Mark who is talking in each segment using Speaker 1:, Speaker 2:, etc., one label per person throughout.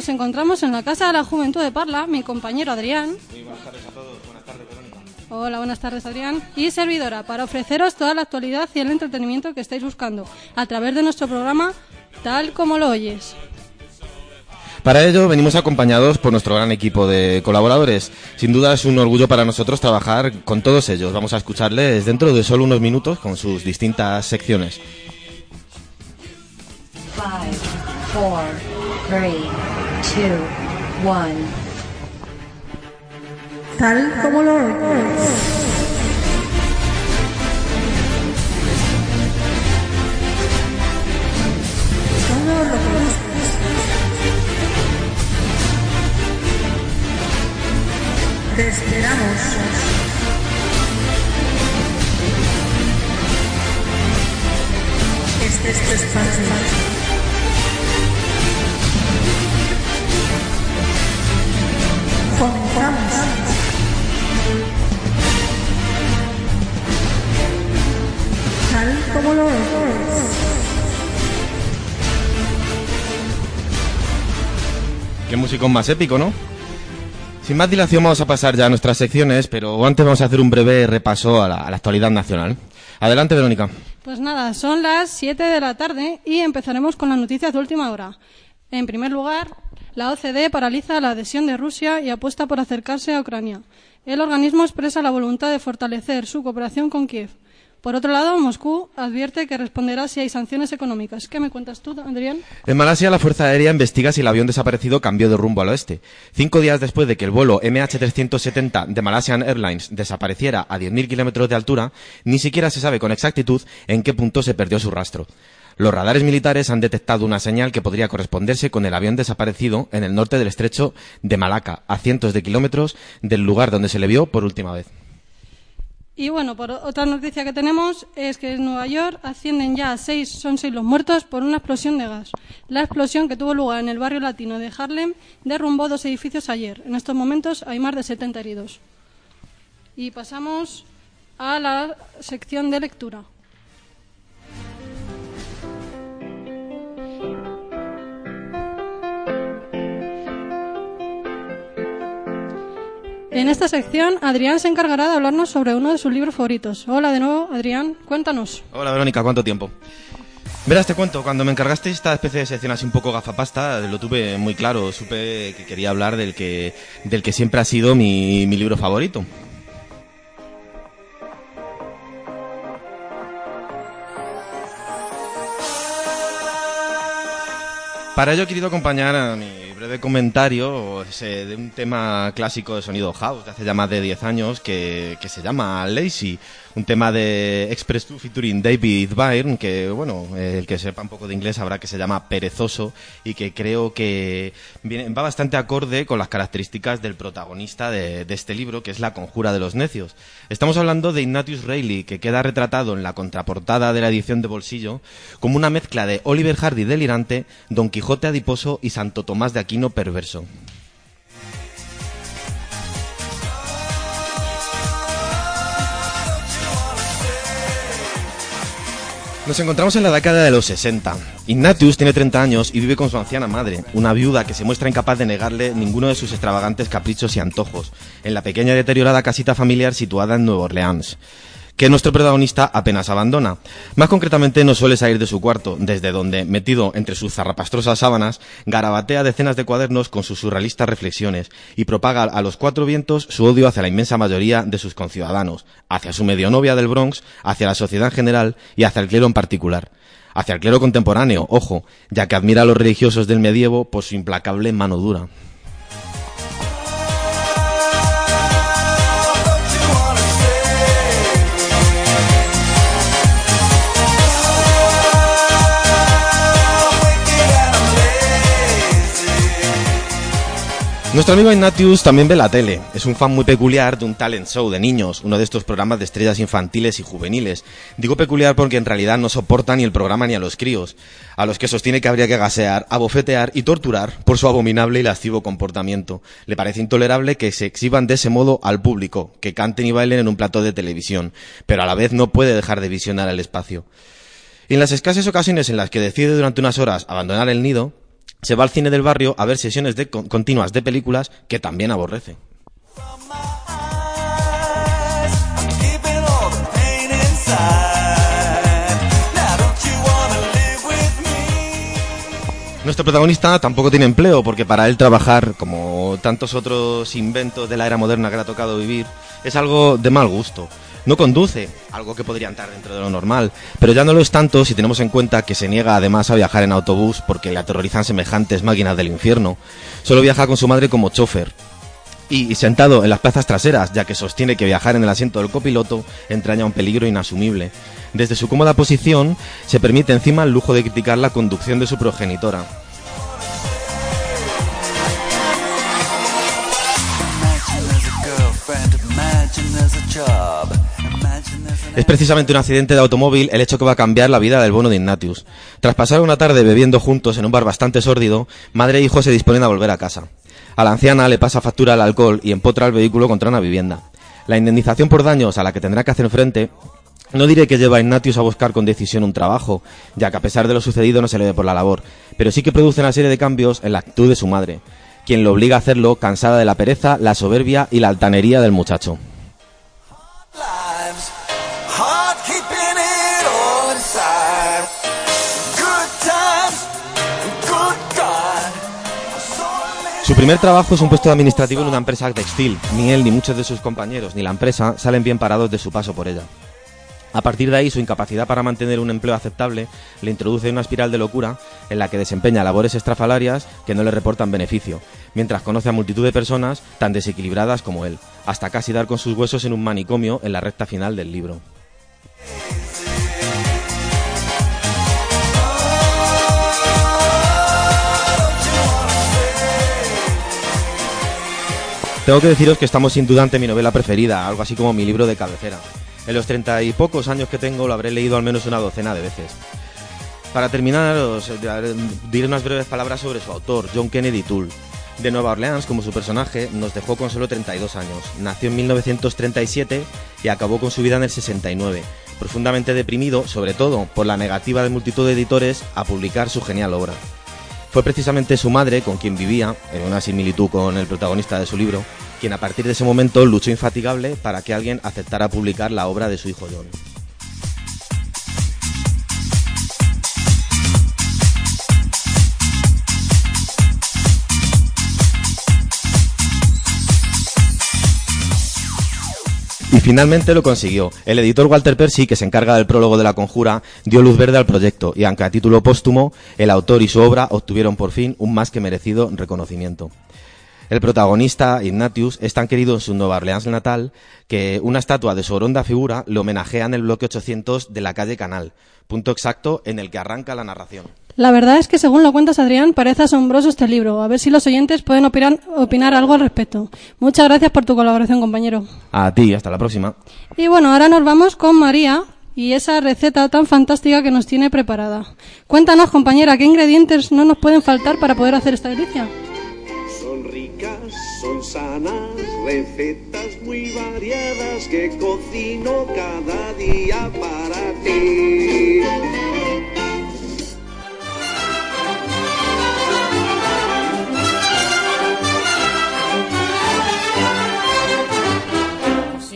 Speaker 1: nos encontramos en la Casa de la Juventud de Parla, mi compañero Adrián.
Speaker 2: Muy buenas tardes a todos. Buenas tardes, Verónica.
Speaker 1: Hola, buenas tardes Adrián. Y servidora, para ofreceros toda la actualidad y el entretenimiento que estáis buscando a través de nuestro programa Tal como lo oyes.
Speaker 2: Para ello venimos acompañados por nuestro gran equipo de colaboradores. Sin duda es un orgullo para nosotros trabajar con todos ellos. Vamos a escucharles dentro de solo unos minutos con sus distintas secciones.
Speaker 3: Five, four, three, two, one.
Speaker 4: Tal como lo buscas. Te esperamos. Este es tu espacio. Comenzamos. Tal como lo oyes.
Speaker 2: Qué músico más épico, ¿no? Sin más dilación vamos a pasar ya a nuestras secciones, pero antes vamos a hacer un breve repaso a la, a la actualidad nacional. Adelante, Verónica.
Speaker 1: Pues nada, son las 7 de la tarde y empezaremos con las noticias de última hora. En primer lugar, la OCDE paraliza la adhesión de Rusia y apuesta por acercarse a Ucrania. El organismo expresa la voluntad de fortalecer su cooperación con Kiev. Por otro lado, Moscú advierte que responderá si hay sanciones económicas. ¿Qué me cuentas tú, Adrián?
Speaker 2: En Malasia, la Fuerza Aérea investiga si el avión desaparecido cambió de rumbo al oeste. Cinco días después de que el vuelo MH370 de Malaysian Airlines desapareciera a 10.000 kilómetros de altura, ni siquiera se sabe con exactitud en qué punto se perdió su rastro. Los radares militares han detectado una señal que podría corresponderse con el avión desaparecido en el norte del estrecho de Malaca, a cientos de kilómetros del lugar donde se le vio por última vez.
Speaker 1: Y bueno, por otra noticia que tenemos es que en Nueva York ascienden ya a seis, son seis los muertos por una explosión de gas. La explosión que tuvo lugar en el barrio latino de Harlem derrumbó dos edificios ayer. En estos momentos hay más de 70 heridos. Y pasamos a la sección de lectura. En esta sección, Adrián se encargará de hablarnos sobre uno de sus libros favoritos. Hola de nuevo, Adrián, cuéntanos.
Speaker 2: Hola Verónica, ¿cuánto tiempo? Verás, te cuento, cuando me encargaste esta especie de sección así un poco gafapasta, lo tuve muy claro, supe que quería hablar del que, del que siempre ha sido mi, mi libro favorito. Para ello he querido acompañar a mi breve comentario ese, de un tema clásico de sonido house de hace ya más de 10 años que, que se llama Lazy, un tema de Express 2 featuring David Byrne que, bueno, eh, el que sepa un poco de inglés sabrá que se llama Perezoso y que creo que va bastante acorde con las características del protagonista de este libro, que es La Conjura de los Necios. Estamos hablando de Ignatius Reilly, que queda retratado en la contraportada de la edición de bolsillo como una mezcla de Oliver Hardy delirante, Don Quijote adiposo y Santo Tomás de Aquino perverso. Nos encontramos en la década de los 60. Ignatius tiene 30 años y vive con su anciana madre, una viuda que se muestra incapaz de negarle ninguno de sus extravagantes caprichos y antojos, en la pequeña y deteriorada casita familiar situada en Nueva Orleans, que nuestro protagonista apenas abandona. Más concretamente no suele salir de su cuarto, desde donde, metido entre sus zarrapastrosas sábanas, garabatea decenas de cuadernos con sus surrealistas reflexiones y propaga a los cuatro vientos su odio hacia la inmensa mayoría de sus conciudadanos, hacia su medionovia del Bronx, hacia la sociedad en general y hacia el clero en particular. Hacia el clero contemporáneo, ojo, ya que admira a los religiosos del medievo por su implacable mano dura. Nuestro amigo Ignatius también ve la tele. Es un fan muy peculiar de un talent show de niños, uno de estos programas de estrellas infantiles y juveniles. Digo peculiar porque en realidad no soporta ni el programa ni a los críos, a los que sostiene que habría que gasear, abofetear y torturar por su abominable y lascivo comportamiento. Le parece intolerable que se exhiban de ese modo al público, que canten y bailen en un plató de televisión, pero a la vez no puede dejar de visionar el espacio. Y en las escasas ocasiones en las que decide durante unas horas abandonar el nido, se va al cine del barrio a ver sesiones de con- continuas de películas que también aborrece. Nuestro protagonista tampoco tiene empleo porque para él trabajar, como tantos otros inventos de la era moderna que le ha tocado vivir, es algo de mal gusto. No conduce, algo que podría entrar dentro de lo normal, pero ya no lo es tanto si tenemos en cuenta que se niega además a viajar en autobús porque le aterrorizan semejantes máquinas del infierno. Solo viaja con su madre como chofer. Y, sentado en las plazas traseras, ya que sostiene que viajar en el asiento del copiloto entraña un peligro inasumible. Desde su cómoda posición, se permite encima el lujo de criticar la conducción de su progenitora.
Speaker 5: Imagine imagine
Speaker 2: Es precisamente un accidente de automóvil el hecho que va a cambiar la vida del bono de Ignatius. Tras pasar una tarde bebiendo juntos en un bar bastante sórdido, madre e hijo se disponen a volver a casa. A la anciana le pasa factura el alcohol y empotra el vehículo contra una vivienda. La indemnización por daños a la que tendrá que hacer frente no diré que lleva a Ignatius a buscar con decisión un trabajo, ya que a pesar de lo sucedido no se le ve por la labor, pero sí que produce una serie de cambios en la actitud de su madre, quien lo obliga a hacerlo cansada de la pereza, la soberbia y la altanería del muchacho. Su primer trabajo es un puesto administrativo en una empresa textil. Ni él, ni muchos de sus compañeros, ni la empresa salen bien parados de su paso por ella. A partir de ahí, su incapacidad para mantener un empleo aceptable le introduce en una espiral de locura en la que desempeña labores estrafalarias que no le reportan beneficio, mientras conoce a multitud de personas tan desequilibradas como él, hasta casi dar con sus huesos en un manicomio en la recta final del libro. Tengo que deciros que estamos sin duda ante mi novela preferida, algo así como mi libro de cabecera. En los treinta y pocos años que tengo lo habré leído al menos una docena de veces. Para terminar, diré unas breves palabras sobre su autor, John Kennedy Toole. De Nueva Orleans, como su personaje, nos dejó con solo 32 años. Nació en 1937 y acabó con su vida en el 69, profundamente deprimido, sobre todo por la negativa de multitud de editores a publicar su genial obra. Fue precisamente su madre, con quien vivía, en una similitud con el protagonista de su libro, quien a partir de ese momento luchó infatigable para que alguien aceptara publicar la obra de su hijo John. Y finalmente lo consiguió. El editor Walter Percy, que se encarga del prólogo de la conjura, dio luz verde al proyecto y aunque a título póstumo, el autor y su obra obtuvieron por fin un más que merecido reconocimiento. El protagonista, Ignatius, es tan querido en su Nueva Orleans natal que una estatua de su oronda figura le homenajea en el bloque 800 de la calle Canal, punto exacto en el que arranca la narración.
Speaker 1: La verdad es que según lo cuentas Adrián, parece asombroso este libro. A ver si los oyentes pueden opinar, opinar algo al respecto. Muchas gracias por tu colaboración, compañero.
Speaker 2: A ti, hasta la próxima.
Speaker 1: Y bueno, ahora nos vamos con María y esa receta tan fantástica que nos tiene preparada. Cuéntanos, compañera, ¿qué ingredientes no nos pueden faltar para poder hacer esta delicia?
Speaker 6: Son ricas, son sanas, recetas muy variadas que cocino cada día para ti.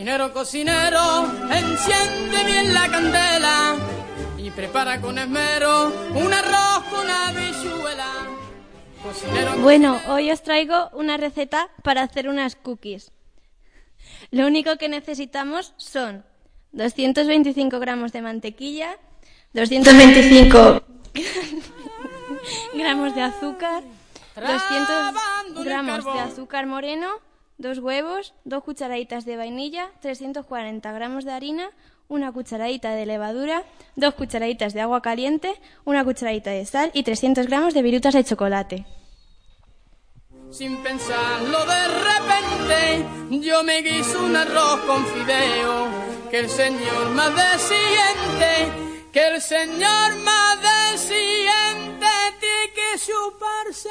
Speaker 7: Cocinero, cocinero, enciende bien la candela y prepara con esmero un arroz con habichuela. Cocinero,
Speaker 8: Bueno, hoy os traigo una receta para hacer unas cookies. Lo único que necesitamos son 225 gramos de mantequilla, 225 gramos de azúcar, 200 gramos de azúcar moreno, dos huevos, dos cucharaditas de vainilla, 340 gramos de harina, una cucharadita de levadura, dos cucharaditas de agua caliente, una cucharadita de sal y 300 gramos de virutas de chocolate.
Speaker 7: Sin pensarlo de repente, yo me guiso un arroz con fideo. Que el Señor más siente, que el Señor más siente tiene que chuparse.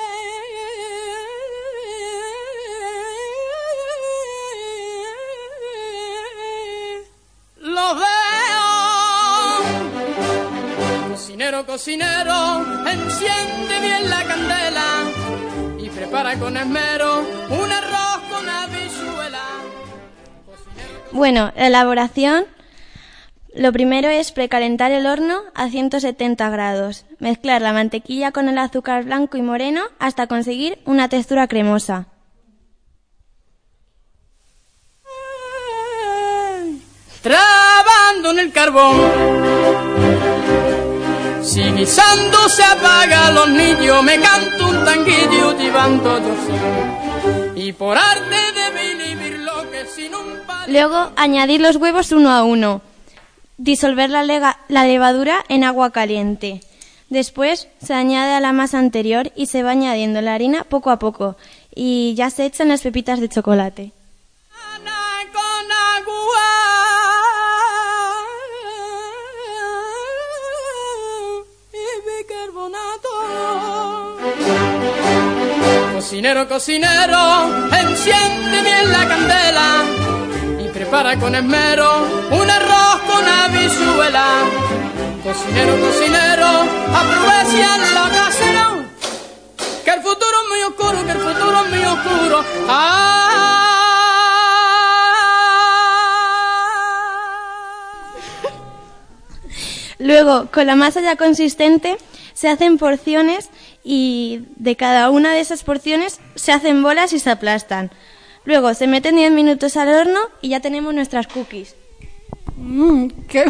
Speaker 7: Cocinero, cocinero, enciende bien la candela y prepara con esmero un arroz con habichuela.
Speaker 8: Bueno, la elaboración. Lo primero es precalentar el horno a 170 grados. Mezclar la mantequilla con el azúcar blanco y moreno hasta conseguir una textura cremosa.
Speaker 7: Trabando en el carbón. Si guisando se apaga los niños, me canto un tanguillo llevando yo Y por arte de vivir lo que sin un.
Speaker 8: Luego, añadir los huevos uno a uno. Disolver la, lega- la levadura en agua caliente. Después se añade a la masa anterior y se va añadiendo la harina poco a poco. Y ya se echan las pepitas de chocolate.
Speaker 7: con agua. Cocinero, cocinero, enciende bien la candela y prepara con esmero un arroz con habichuela. Cocinero, cocinero, aprovecha lo casero, que el futuro es muy oscuro, que el futuro es muy oscuro.
Speaker 8: Luego, con la masa ya consistente, se hacen porciones y de cada una de esas porciones se hacen bolas y se aplastan. Luego se meten 10 minutos al horno y ya tenemos nuestras cookies.
Speaker 1: Mmm, qué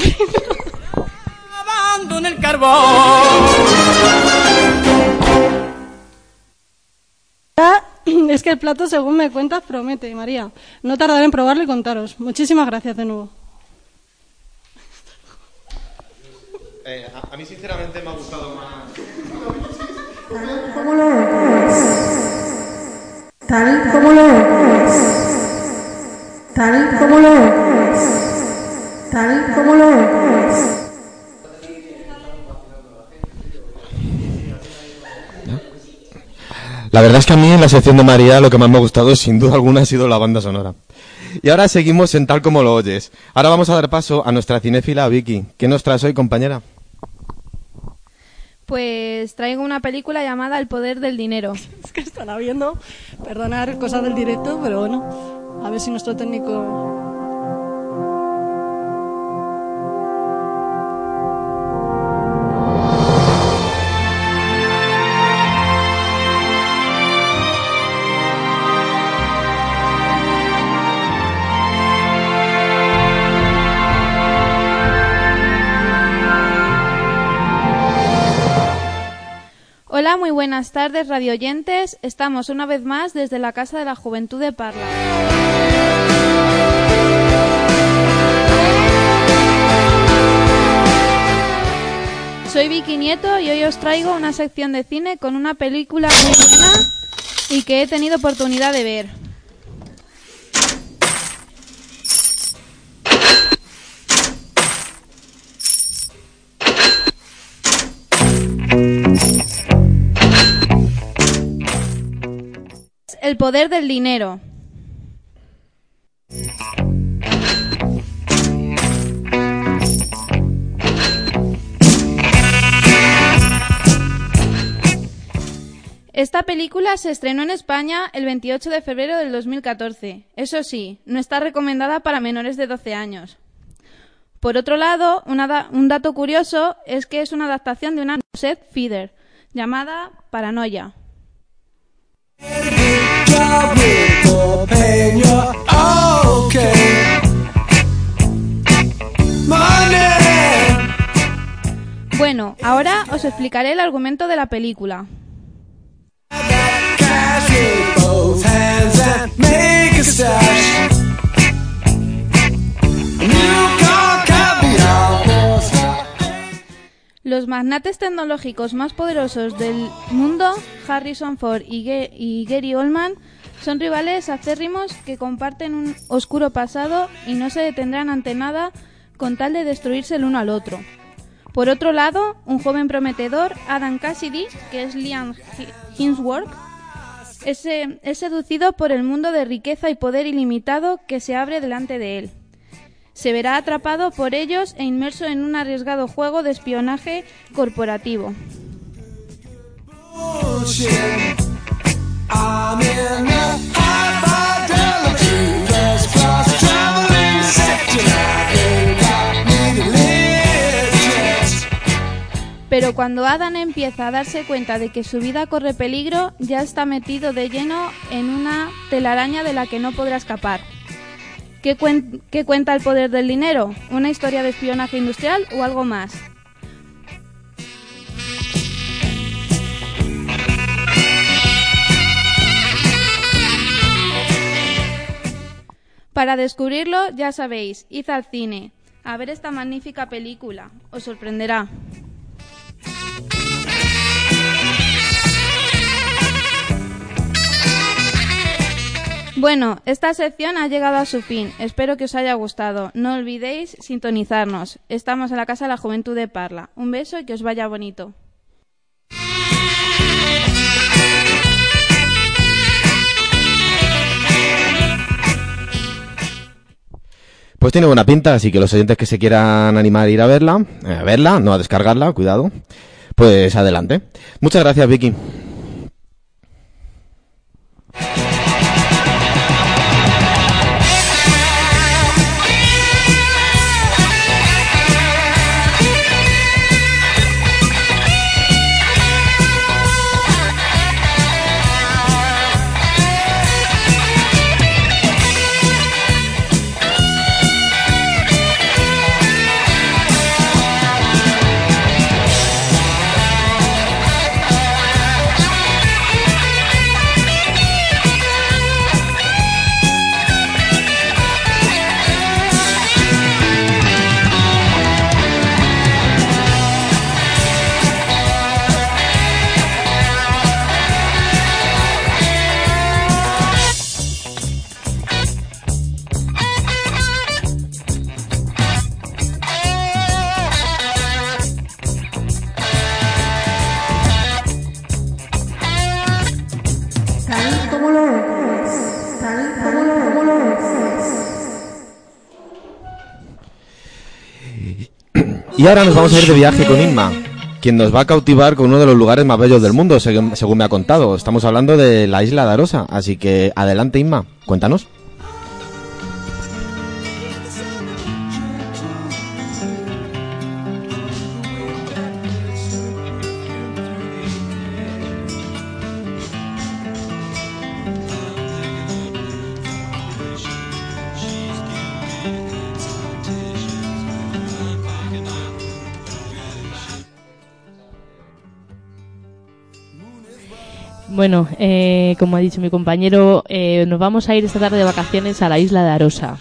Speaker 7: en el carbón.
Speaker 1: Ah, Es que el plato, según me cuentas, promete, María. No tardaré en probarlo y contaros. Muchísimas gracias de nuevo.
Speaker 2: Eh, a, a mí sinceramente me ha gustado más...
Speaker 4: ¿Cómo lo ves? Tal como lo ves. Tal como lo ves. Tal como lo ves.
Speaker 2: La verdad es que a mí en la sección de María lo que más me ha gustado sin duda alguna ha sido la banda sonora. Y ahora seguimos en tal como lo oyes. Ahora vamos a dar paso a nuestra cinéfila Vicky. ¿Qué nos traes hoy, compañera?
Speaker 9: Pues traigo una película llamada El poder del dinero.
Speaker 1: Es que estará viendo, perdonar cosas del directo, pero bueno, a ver si nuestro técnico...
Speaker 9: Muy buenas tardes, radioyentes. Estamos una vez más desde la Casa de la Juventud de Parla. Soy Vicky Nieto y hoy os traigo una sección de cine con una película muy buena y que he tenido oportunidad de ver. El poder del dinero. Esta película se estrenó en España el 28 de febrero del 2014. Eso sí, no está recomendada para menores de 12 años. Por otro lado, un dato curioso es que es una adaptación de una set feeder llamada Paranoia. Bueno, ahora os explicaré el argumento de la película. Los magnates tecnológicos más poderosos del mundo, Harrison Ford y, Gary Oldman, son rivales acérrimos que comparten un oscuro pasado y no se detendrán ante nada con tal de destruirse el uno al otro. Por otro lado, un joven prometedor, Adam Cassidy, que es Liam Hemsworth, es, eh, es seducido por el mundo de riqueza y poder ilimitado que se abre delante de él. Se verá atrapado por ellos e inmerso en un arriesgado juego de espionaje corporativo. Pero cuando Adam empieza a darse cuenta de que su vida corre peligro, ya está metido de lleno en una telaraña de la que no podrá escapar. ¿Qué, cuen- qué cuenta el poder del dinero? ¿Una historia de espionaje industrial o algo más? Para descubrirlo, ya sabéis, id al cine, a ver esta magnífica película, os sorprenderá. Bueno, esta sección ha llegado a su fin. Espero que os haya gustado. No olvidéis sintonizarnos. Estamos en la Casa de la Juventud de Parla. Un beso y que os vaya bonito.
Speaker 2: Pues tiene buena pinta, así que los oyentes que se quieran animar a ir a verla, eh, a verla, no a descargarla, cuidado, pues adelante. Muchas gracias, Vicky. Y ahora nos vamos a ir de viaje con Inma, quien nos va a cautivar con uno de los lugares más bellos del mundo, según, me ha contado. Estamos hablando de la isla de Arosa, así que adelante Inma, cuéntanos.
Speaker 10: Bueno, eh, como ha dicho mi compañero, eh, nos vamos a ir esta tarde de vacaciones a la isla de Arosa.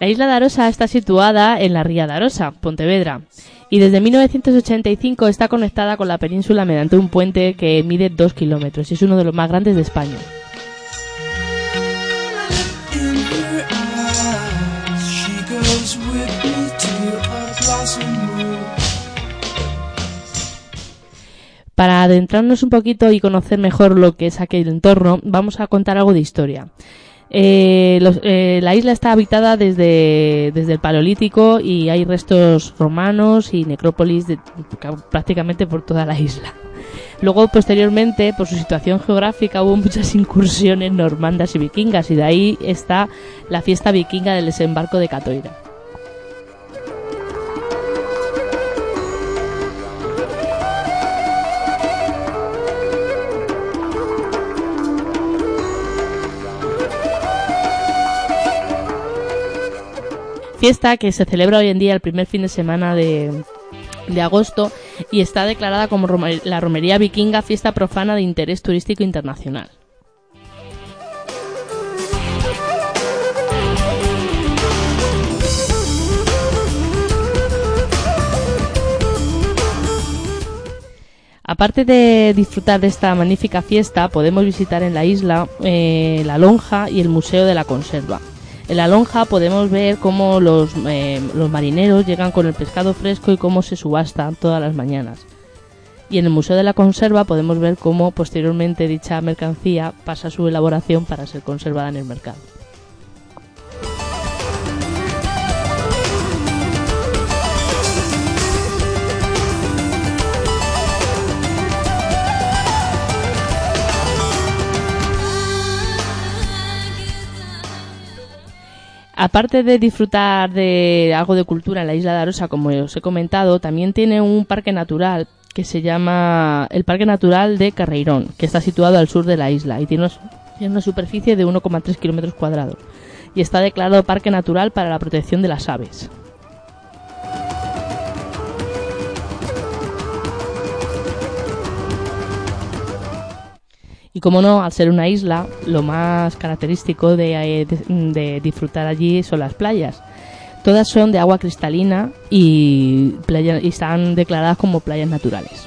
Speaker 10: La isla de Arosa está situada en la ría de Arosa, Pontevedra, y desde 1985 está conectada con la península mediante un puente que mide 2 kilómetros y es uno de los más grandes de España. Para adentrarnos un poquito y conocer mejor lo que es aquel entorno, vamos a contar algo de historia. Eh, eh, la isla está habitada desde, desde el Paleolítico y hay restos romanos y necrópolis prácticamente por toda la isla. Luego, posteriormente, por su situación geográfica, hubo muchas incursiones normandas y vikingas y de ahí está la fiesta vikinga del desembarco de Catoira. fiesta que se celebra hoy en día el primer fin de semana de, de agosto y está declarada como la romería vikinga fiesta profana de interés turístico internacional. Aparte de disfrutar de esta magnífica fiesta, podemos visitar en la isla eh, la lonja y el Museo de la Conserva. En la lonja podemos ver cómo los, eh, los marineros llegan con el pescado fresco y cómo se subasta todas las mañanas. Y en el Museo de la Conserva podemos ver cómo posteriormente dicha mercancía pasa su elaboración para ser conservada en el mercado. Aparte de disfrutar de algo de cultura en la isla de Arosa, como os he comentado, también tiene un parque natural que se llama el Parque Natural de Carreirón, que está situado al sur de la isla y tiene una, superficie de 1,3 kilómetros cuadrados y está declarado Parque Natural para la protección de las aves. Y como no, al ser una isla, lo más característico de, eh, de- disfrutar allí son las playas. Todas son de agua cristalina y están declaradas como playas naturales.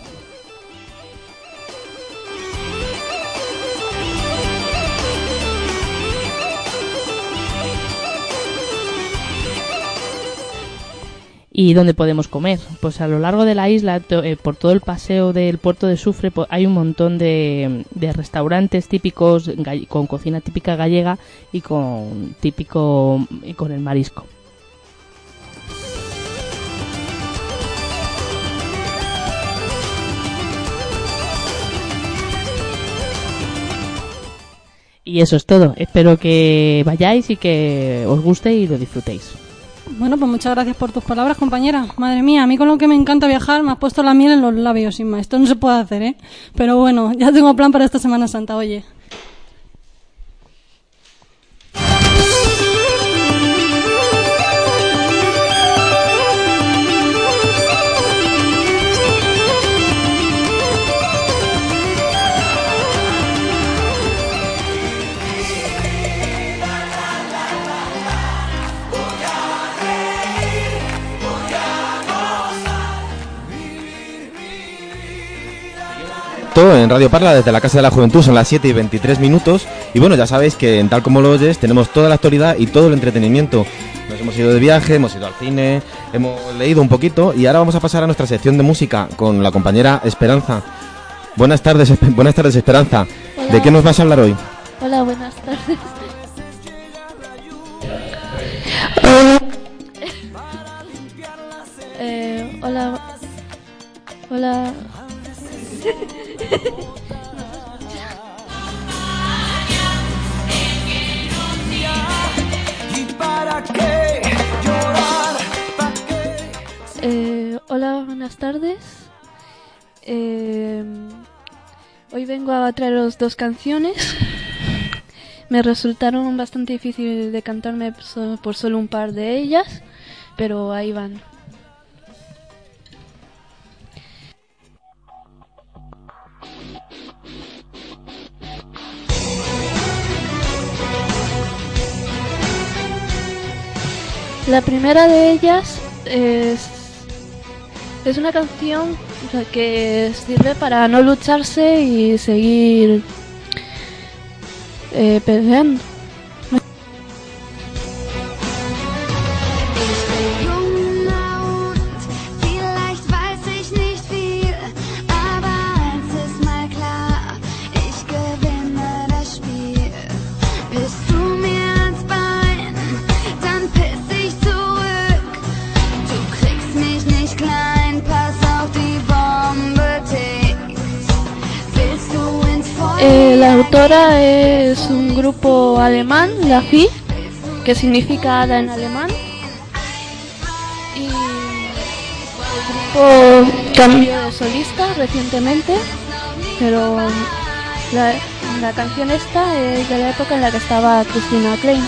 Speaker 10: ¿Y dónde podemos comer? Pues a lo largo de la isla, eh, por todo el paseo del puerto de Sufre, hay un montón de, de restaurantes típicos con cocina típica gallega y con típico y con el marisco. Y eso es todo. Espero que vayáis y que os guste y lo disfrutéis.
Speaker 1: Bueno, pues muchas gracias por tus palabras, compañera. Madre mía, a mí con lo que me encanta viajar me has puesto la miel en los labios, Inma. Esto no se puede hacer, ¿eh? Pero bueno, ya tengo plan para esta Semana Santa, oye.
Speaker 2: En Radio Parla desde la Casa de la Juventud son las 7 y 23 minutos. Y bueno, ya sabéis que en tal como lo oyes tenemos toda la actualidad y todo el entretenimiento. Nos hemos ido de viaje, hemos ido al cine, hemos leído un poquito y ahora vamos a pasar a nuestra sección de música con la compañera Esperanza. Buenas tardes, buenas tardes Esperanza.
Speaker 11: Hola.
Speaker 2: ¿De qué nos vas a hablar hoy?
Speaker 11: Hola, buenas tardes. Eh, hola. Hola. Eh, hola, buenas tardes. Eh, hoy vengo a traeros dos canciones. Me resultaron bastante difícil de cantarme por solo un par de ellas, pero ahí van. La primera de ellas es, es una canción que sirve para no lucharse y seguir eh, peleando. Autora es un grupo alemán, la FI, que significa hada en alemán. Y el grupo cambió de solista recientemente, pero la, la canción esta es de la época en la que estaba Christina Klein.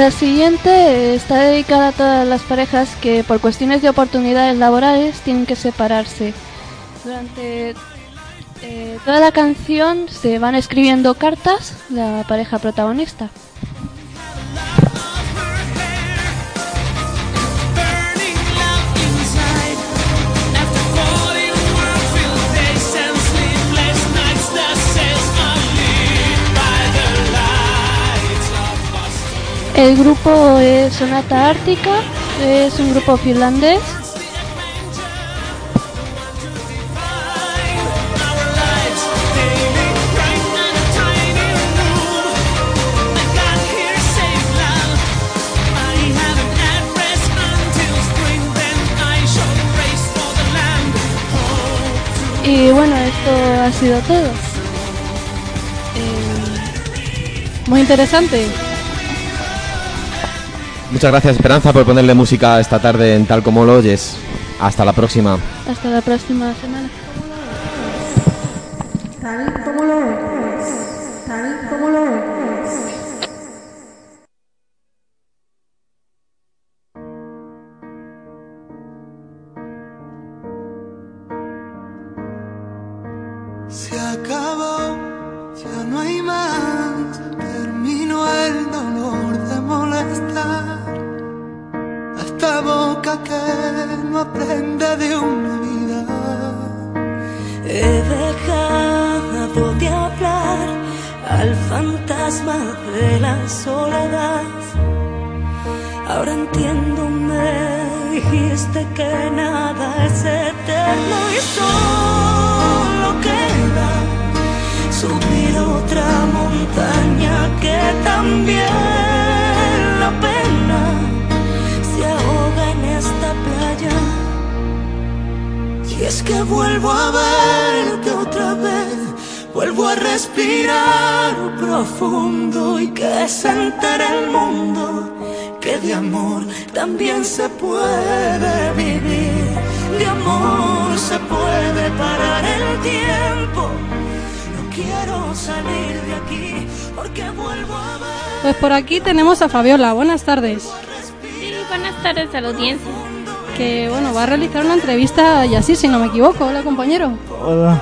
Speaker 11: La siguiente está dedicada a todas las parejas que por cuestiones de oportunidades laborales tienen que separarse. Durante eh, toda la canción se van escribiendo cartas la pareja protagonista. El grupo es Sonata Ártica, es un grupo finlandés. Y bueno, esto ha sido todo.
Speaker 1: Muy interesante.
Speaker 2: Muchas gracias Esperanza por ponerle música esta tarde en Tal como lo oyes. Hasta la próxima.
Speaker 11: Hasta la próxima semana.
Speaker 4: Tal como lo oyes.
Speaker 12: Dijiste que nada es eterno y solo queda subir otra montaña que también la pena se ahoga en esta playa. Y es que vuelvo a verte otra vez, vuelvo a respirar profundo y que se entere el mundo que de amor también se puede vivir, de amor se puede parar el tiempo. No quiero salir de aquí porque vuelvo a ver.
Speaker 1: Pues por aquí tenemos a Fabiola. Buenas tardes.
Speaker 8: Sí, buenas tardes a la audiencia.
Speaker 1: Que bueno, va a realizar una entrevista y así, si no me equivoco. Hola, compañero.
Speaker 13: Hola.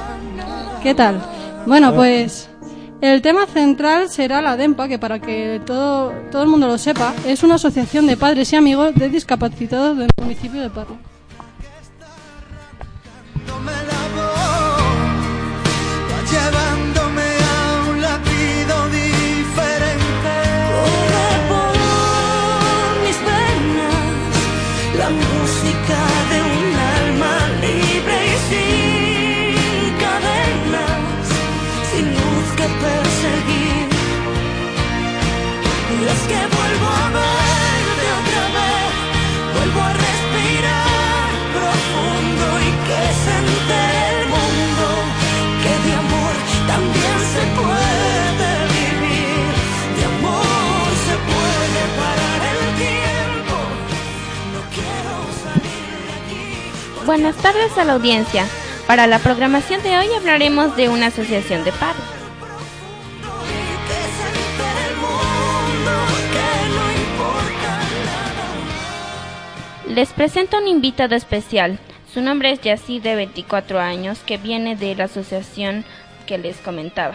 Speaker 1: ¿Qué tal? Bueno, pues el tema central será la DEMPA, que para que todo, todo el mundo lo sepa, es una asociación de padres y amigos de discapacitados del municipio de Parla.
Speaker 8: Buenas tardes a la audiencia. Para la programación de hoy hablaremos de una asociación de padres. Les presento un invitado especial. Su nombre es Yacir, de 24 años, que viene de la asociación que les comentaba.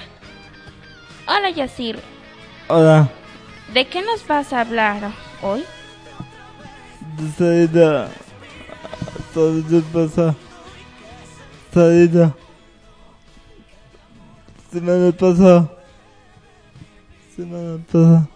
Speaker 8: Hola Yacir,
Speaker 13: Hola.
Speaker 8: ¿de qué nos vas a hablar hoy?
Speaker 13: Salida. Salida pasa. Salida. Semana pasada. Semana pasada.
Speaker 12: Quiero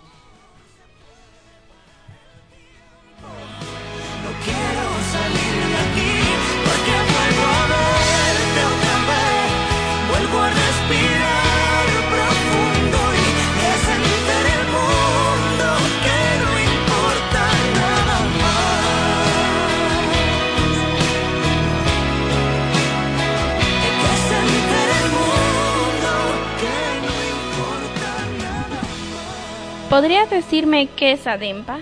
Speaker 8: ¿Podrías decirme qué es ADEMPA?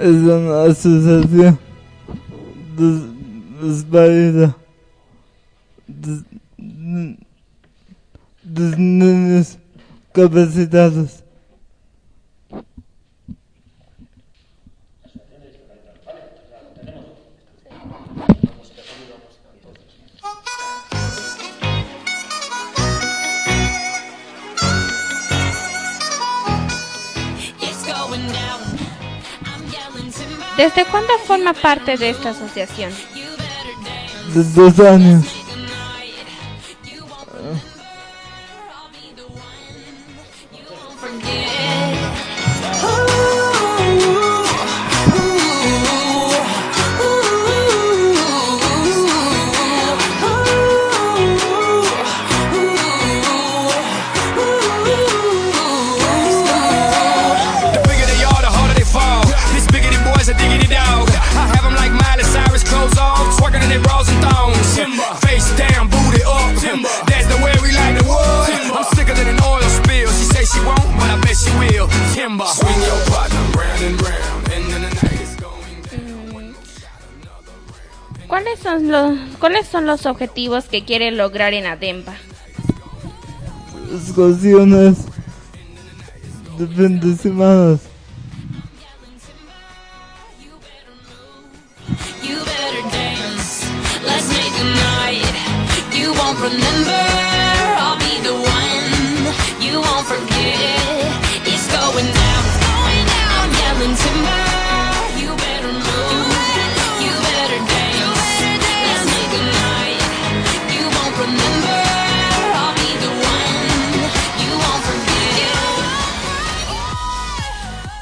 Speaker 13: Es una asociación de disparidad de, de niños capacitados.
Speaker 14: ¿Desde cuándo forma parte de esta asociación?
Speaker 13: De dos años.
Speaker 14: Son los, ¿Cuáles son los objetivos que quiere lograr en Adempa?
Speaker 13: Excursiones de fin de semana.
Speaker 15: You better dance. Let's make a night. You won't remember. I'll be the one. You won't forget.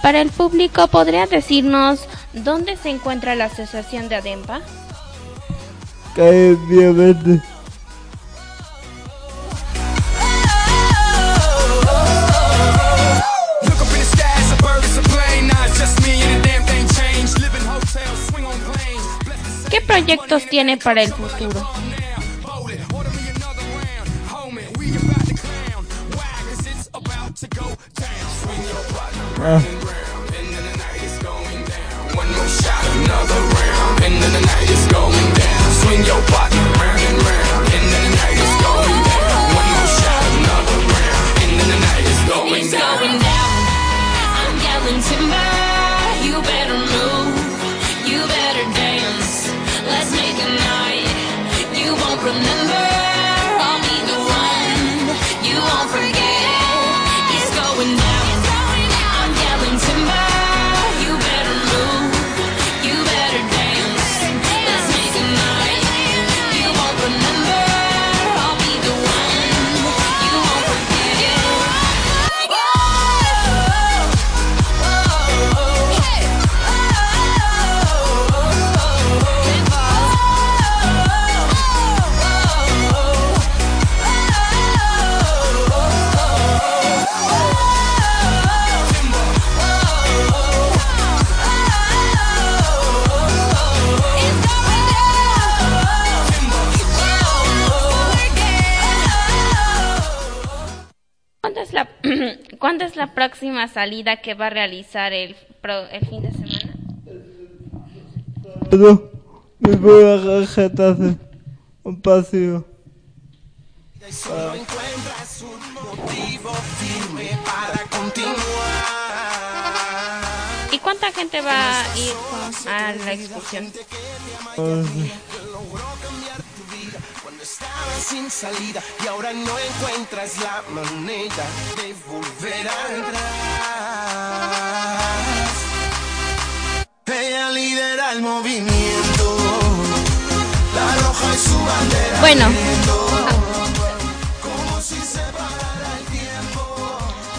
Speaker 14: Para el público, ¿podría decirnos dónde se encuentra la asociación de Adempa?
Speaker 13: Calle.
Speaker 14: ¿Qué proyectos tiene para el futuro?
Speaker 13: Ah,
Speaker 16: it's going down. Swing your
Speaker 14: body. Es la próxima salida que va a realizar el, pro- el fin de semana?
Speaker 13: pero me voy a Getafe. Un paseo.
Speaker 16: Encuentras un motivo firme para continuar.
Speaker 14: ¿Y cuánta gente va a ir a la excursión?
Speaker 16: Sin salida y ahora no encuentras la manera de volver atrás. Ella lidera el movimiento, la roja es su bandera.
Speaker 14: Bueno.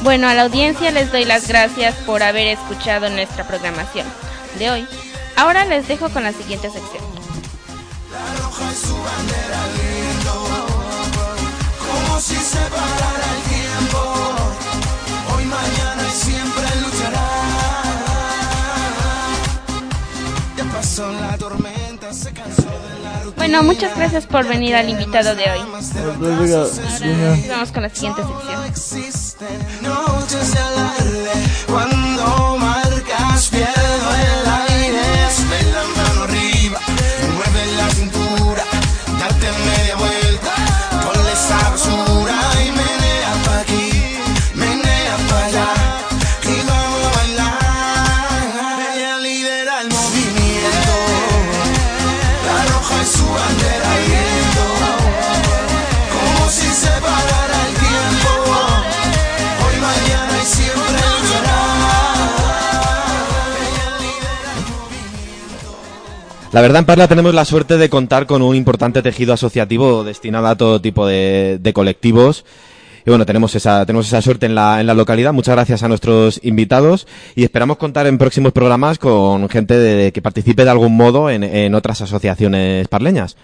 Speaker 14: Bueno, a la audiencia les doy las gracias por haber escuchado nuestra programación de hoy. Ahora les dejo con la siguiente sección.
Speaker 16: La roja es su bandera lindo, como si se parara el tiempo. Hoy, mañana y siempre luchará. Ya pasó la tormenta, se cansó de la rutina.
Speaker 14: Bueno, muchas gracias por venir al invitado de hoy. Ahora vamos con la siguiente sección.
Speaker 16: La
Speaker 2: verdad, en Parla tenemos la suerte de contar con un importante tejido asociativo destinado a todo tipo de, de colectivos. Y bueno, tenemos esa, tenemos esa suerte en la, en la localidad. Muchas gracias a nuestros invitados y esperamos contar en próximos programas con gente de- que participe de algún modo en, en otras asociaciones parleñas.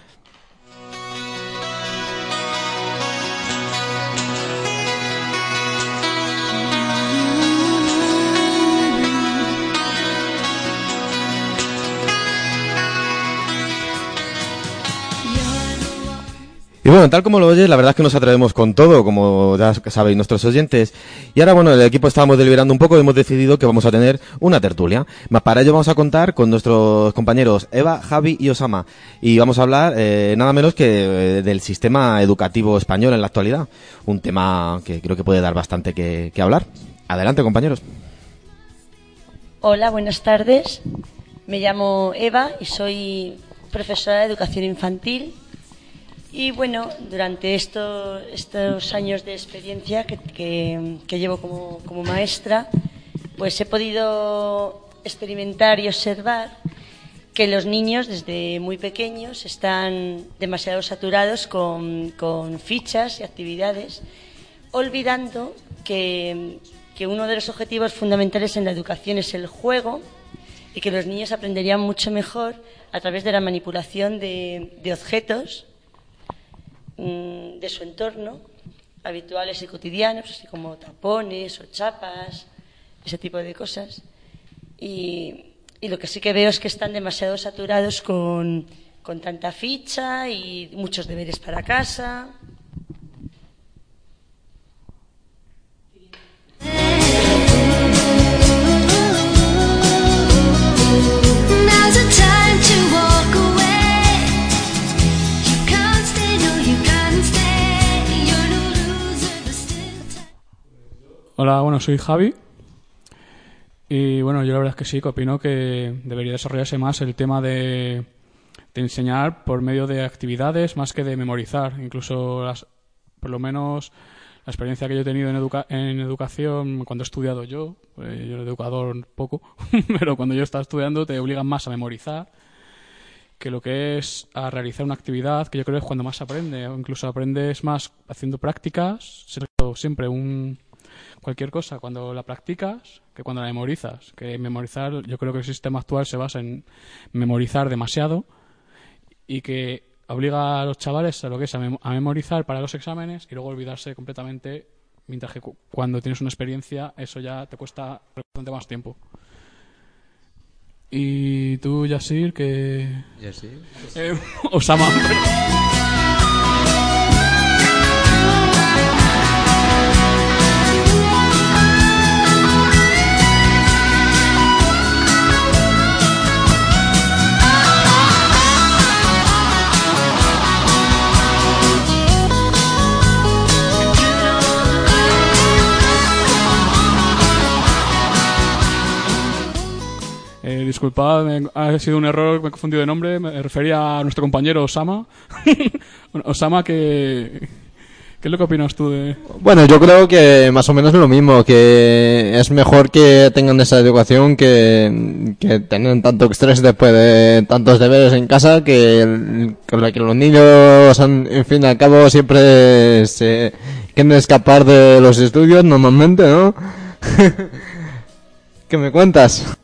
Speaker 2: Y bueno, tal como lo oyes, la verdad es que nos atrevemos con todo, como ya sabéis nuestros oyentes. Y ahora, bueno, el equipo estábamos deliberando un poco y hemos decidido que vamos a tener una tertulia. Para ello vamos a contar con nuestros compañeros Eva, Javi y Osama. Y vamos a hablar eh, nada menos que eh, del sistema educativo español en la actualidad. Un tema que creo que puede dar bastante que, que hablar. Adelante, compañeros.
Speaker 17: Hola, buenas tardes. Me llamo Eva y soy profesora de educación infantil. Y bueno, durante esto- estos años de experiencia que, que- que llevo como, como maestra, pues he podido experimentar y observar que los niños desde muy pequeños están demasiado saturados con, con fichas y actividades, olvidando que, que uno de los objetivos fundamentales en la educación es el juego y que los niños aprenderían mucho mejor a través de la manipulación de, de objetos de su entorno, habituales y cotidianos, así como tapones o chapas, ese tipo de cosas. Y, y lo que sí que veo es que están demasiado saturados con, con tanta ficha y muchos deberes para casa.
Speaker 18: Hola, bueno, soy Javi. Y bueno, yo la verdad es que sí, que opino que debería desarrollarse más el tema de, de enseñar por medio de actividades más que de memorizar. Incluso, las, por lo menos, la experiencia que yo he tenido en, educa- en educación cuando he estudiado yo, pues yo era educador poco, pero cuando yo estaba estudiando te obligan más a memorizar que lo que es a realizar una actividad, que yo creo que es cuando más aprende, o incluso aprendes más haciendo prácticas, siempre un cualquier cosa cuando la practicas que cuando la memorizas, que memorizar, yo creo que el sistema actual se basa en memorizar demasiado y que obliga a los chavales a lo que es a, mem- a memorizar para los exámenes y luego olvidarse completamente, mientras que cu- cuando tienes una experiencia eso ya te cuesta bastante más tiempo. Y tú, Yasir, que...
Speaker 19: ¿Yasir?
Speaker 18: Eh, Osama. Disculpad, me- ha sido un error, me he confundido de nombre, me refería a nuestro compañero Osama. Osama, ¿qué, ¿qué es lo que opinas tú de...?
Speaker 19: Bueno, yo creo que más o menos lo mismo, que es mejor que tengan esa educación que, que tengan tanto estrés después de tantos deberes en casa, que, el- que que los niños, han- en fin, al cabo siempre se quieren escapar de los estudios normalmente, ¿no? ¿Qué me cuentas?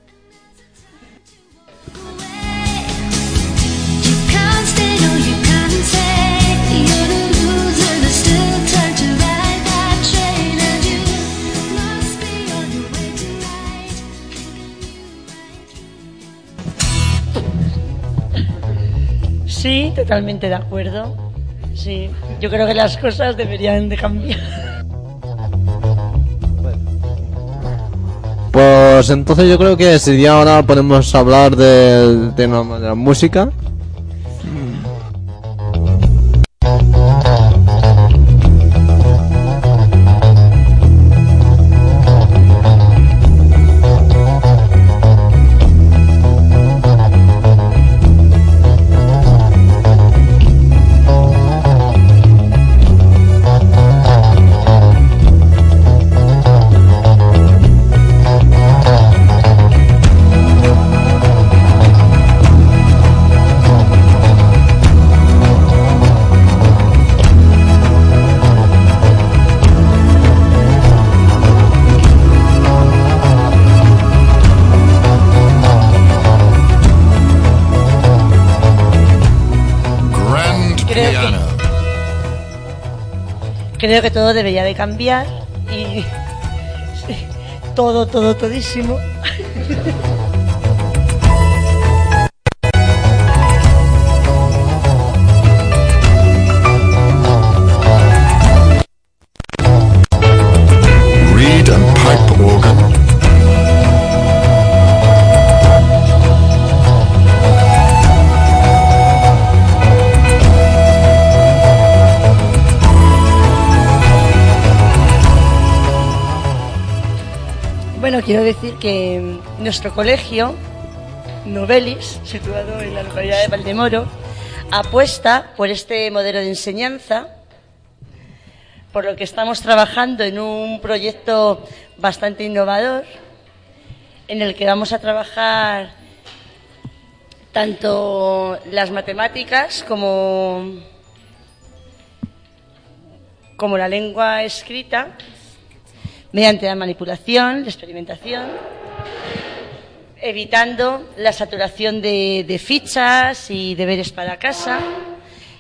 Speaker 17: Sí, totalmente de acuerdo. Sí, yo creo que las cosas deberían de cambiar.
Speaker 19: Pues entonces yo creo que si ya ahora podemos hablar del tema de la música.
Speaker 17: Creo que todo debería de cambiar y todo, todo, todísimo. Quiero decir que mm, nuestro colegio, Novelis, situado en la localidad de Valdemoro, apuesta por este modelo de enseñanza, por lo que estamos trabajando en un proyecto bastante innovador, en el que vamos a trabajar tanto las matemáticas como, como la lengua escrita mediante la manipulación, la experimentación, evitando la saturación de, fichas y deberes para casa,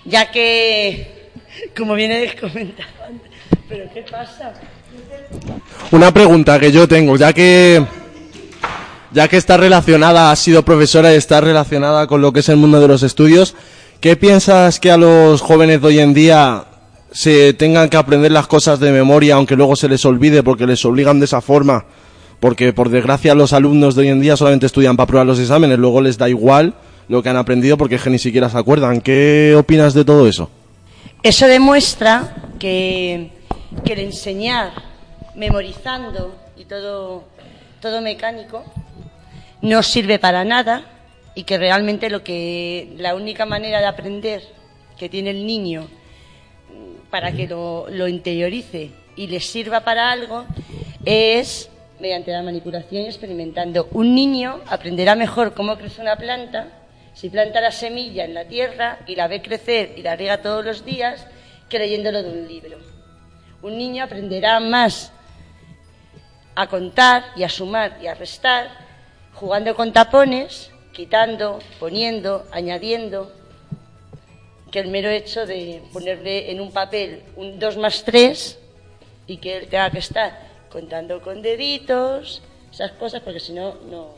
Speaker 17: ya que, como viene comentado antes, ¿pero qué pasa?
Speaker 20: Una pregunta que yo tengo, ya que ya que está relacionada, has sido profesora y está relacionada con lo que es el mundo de los estudios, ¿qué piensas que a los jóvenes de hoy en día se tengan que aprender las cosas de memoria, aunque luego se les olvide porque les obligan de esa forma? Porque por desgracia los alumnos de hoy en día solamente estudian para probar los exámenes, luego les da igual lo que han aprendido porque es que ni siquiera se acuerdan. ¿Qué opinas de todo eso?
Speaker 17: Eso demuestra que, que el enseñar memorizando y todo, todo mecánico no sirve para nada y que realmente lo que la única manera de aprender que tiene el niño para que lo, lo interiorice y le sirva para algo es mediante la manipulación y experimentando. Un niño aprenderá mejor cómo crece una planta si planta la semilla en la tierra y la ve crecer y la riega todos los días que leyéndolo de un libro. Un niño aprenderá más a contar y a sumar y a restar jugando con tapones, quitando, poniendo, añadiendo, que el mero hecho de ponerle en un papel un 2 más 3 y que él tenga que estar contando con deditos, esas cosas, porque si no, no.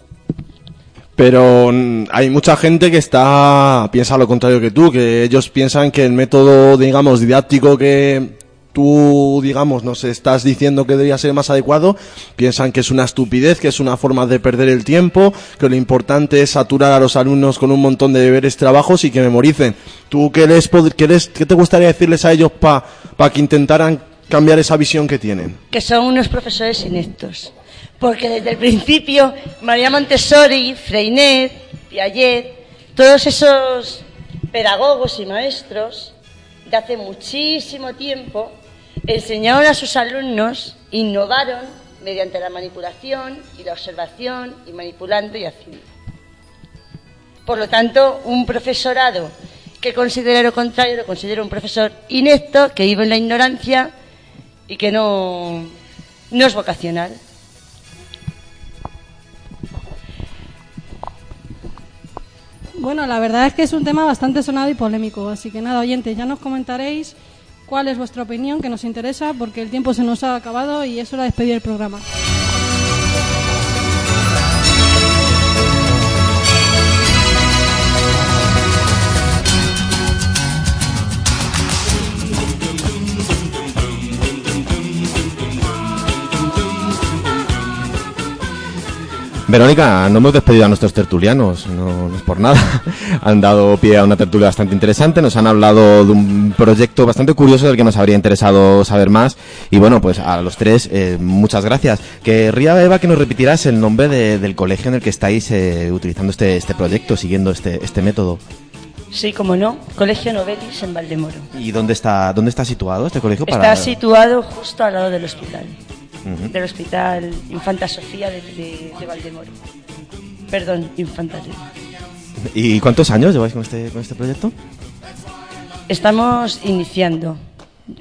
Speaker 20: Pero mm, hay mucha gente que está piensa lo contrario que tú, que ellos piensan que el método, digamos, didáctico que tú, digamos, nos estás diciendo que debería ser más adecuado, piensan que es una estupidez, que es una forma de perder el tiempo, que lo importante es saturar a los alumnos con un montón de deberes, trabajos y que memoricen. ¿Tú qué, les, qué, qué te gustaría decirles a ellos para que intentaran cambiar esa visión que tienen?
Speaker 17: que son unos profesores ineptos. Porque desde el principio, María Montessori, Freinet, Piaget, todos esos pedagogos y maestros de hace muchísimo tiempo enseñaron a sus alumnos, innovaron mediante la manipulación y la observación y manipulando y haciendo. Por lo tanto, un profesorado que considera lo contrario lo considera un profesor inepto, que vive en la ignorancia y que no, no es vocacional.
Speaker 1: Bueno, la verdad es que es un tema bastante sonado y polémico, así que nada, oyentes, ya nos comentaréis cuál es vuestra opinión, que nos interesa, porque el tiempo se nos ha acabado y es hora de despedir el programa.
Speaker 2: Verónica, no hemos despedido a nuestros tertulianos, no, no es por nada. Han dado pie a una tertulia bastante interesante, nos han hablado de un proyecto bastante curioso del que nos habría interesado saber más. Y bueno, pues a los tres, eh, muchas gracias. Querría, Eva, que nos repitieras el nombre de- del colegio en el que estáis eh, utilizando este, este proyecto, siguiendo este, este método.
Speaker 17: Sí, como no, Colegio Novelis en Valdemoro.
Speaker 2: ¿Y dónde está, dónde está situado este colegio?
Speaker 17: Está situado justo al lado del hospital, Del Hospital Infanta Sofía de, de- de Valdemoro. Perdón, Infanta.
Speaker 2: ¿Y cuántos años lleváis con este, con este proyecto?
Speaker 17: Estamos iniciando.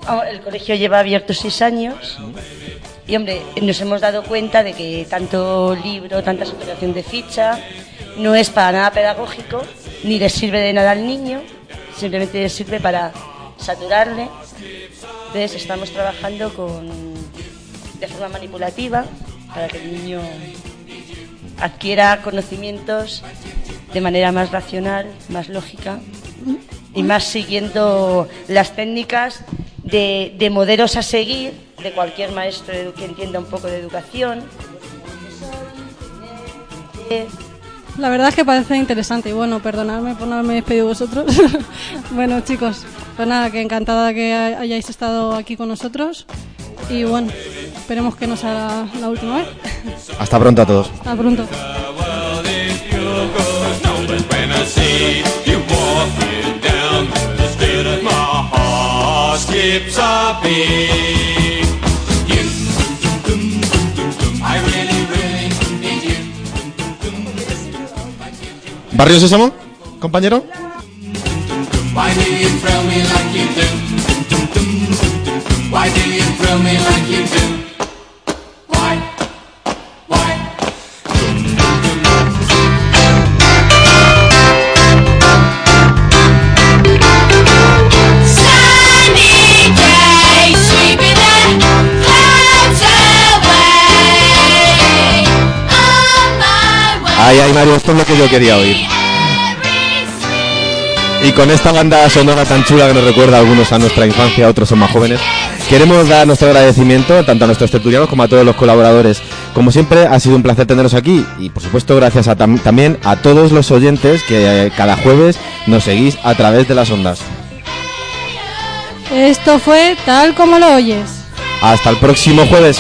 Speaker 17: Ah, El colegio lleva abierto seis años y, hombre, nos hemos dado cuenta de que tanto libro, tanta superación de ficha, no es para nada pedagógico, ni le sirve de nada al niño, simplemente le sirve para saturarle Entonces estamos trabajando con, de forma manipulativa para que el niño adquiera conocimientos de manera más racional, más lógica y más siguiendo las técnicas de, de modelos a seguir de cualquier maestro que entienda un poco de educación.
Speaker 1: La verdad es que parece interesante y bueno, perdonadme por no haberme despedido vosotros. bueno, chicos, pues nada, que encantada que hay- hayáis estado aquí con nosotros y bueno, esperemos que no sea la última vez.
Speaker 15: Hasta pronto a todos.
Speaker 1: Hasta pronto.
Speaker 21: Skips a beat.
Speaker 15: ¿Barrio Sésamo, compañero?
Speaker 21: Why do you
Speaker 15: Ay, ay, Mario, esto es lo que yo quería oír. Y con esta banda sonora tan chula que nos recuerda a algunos a nuestra infancia, otros son más jóvenes, queremos dar nuestro agradecimiento tanto a nuestros tertulianos como a todos los colaboradores. Como siempre, ha sido un placer teneros aquí y, por supuesto, gracias a tam- también a todos los oyentes que eh, cada jueves nos seguís a través de las ondas.
Speaker 1: Esto fue tal como lo oyes.
Speaker 15: Hasta el próximo jueves.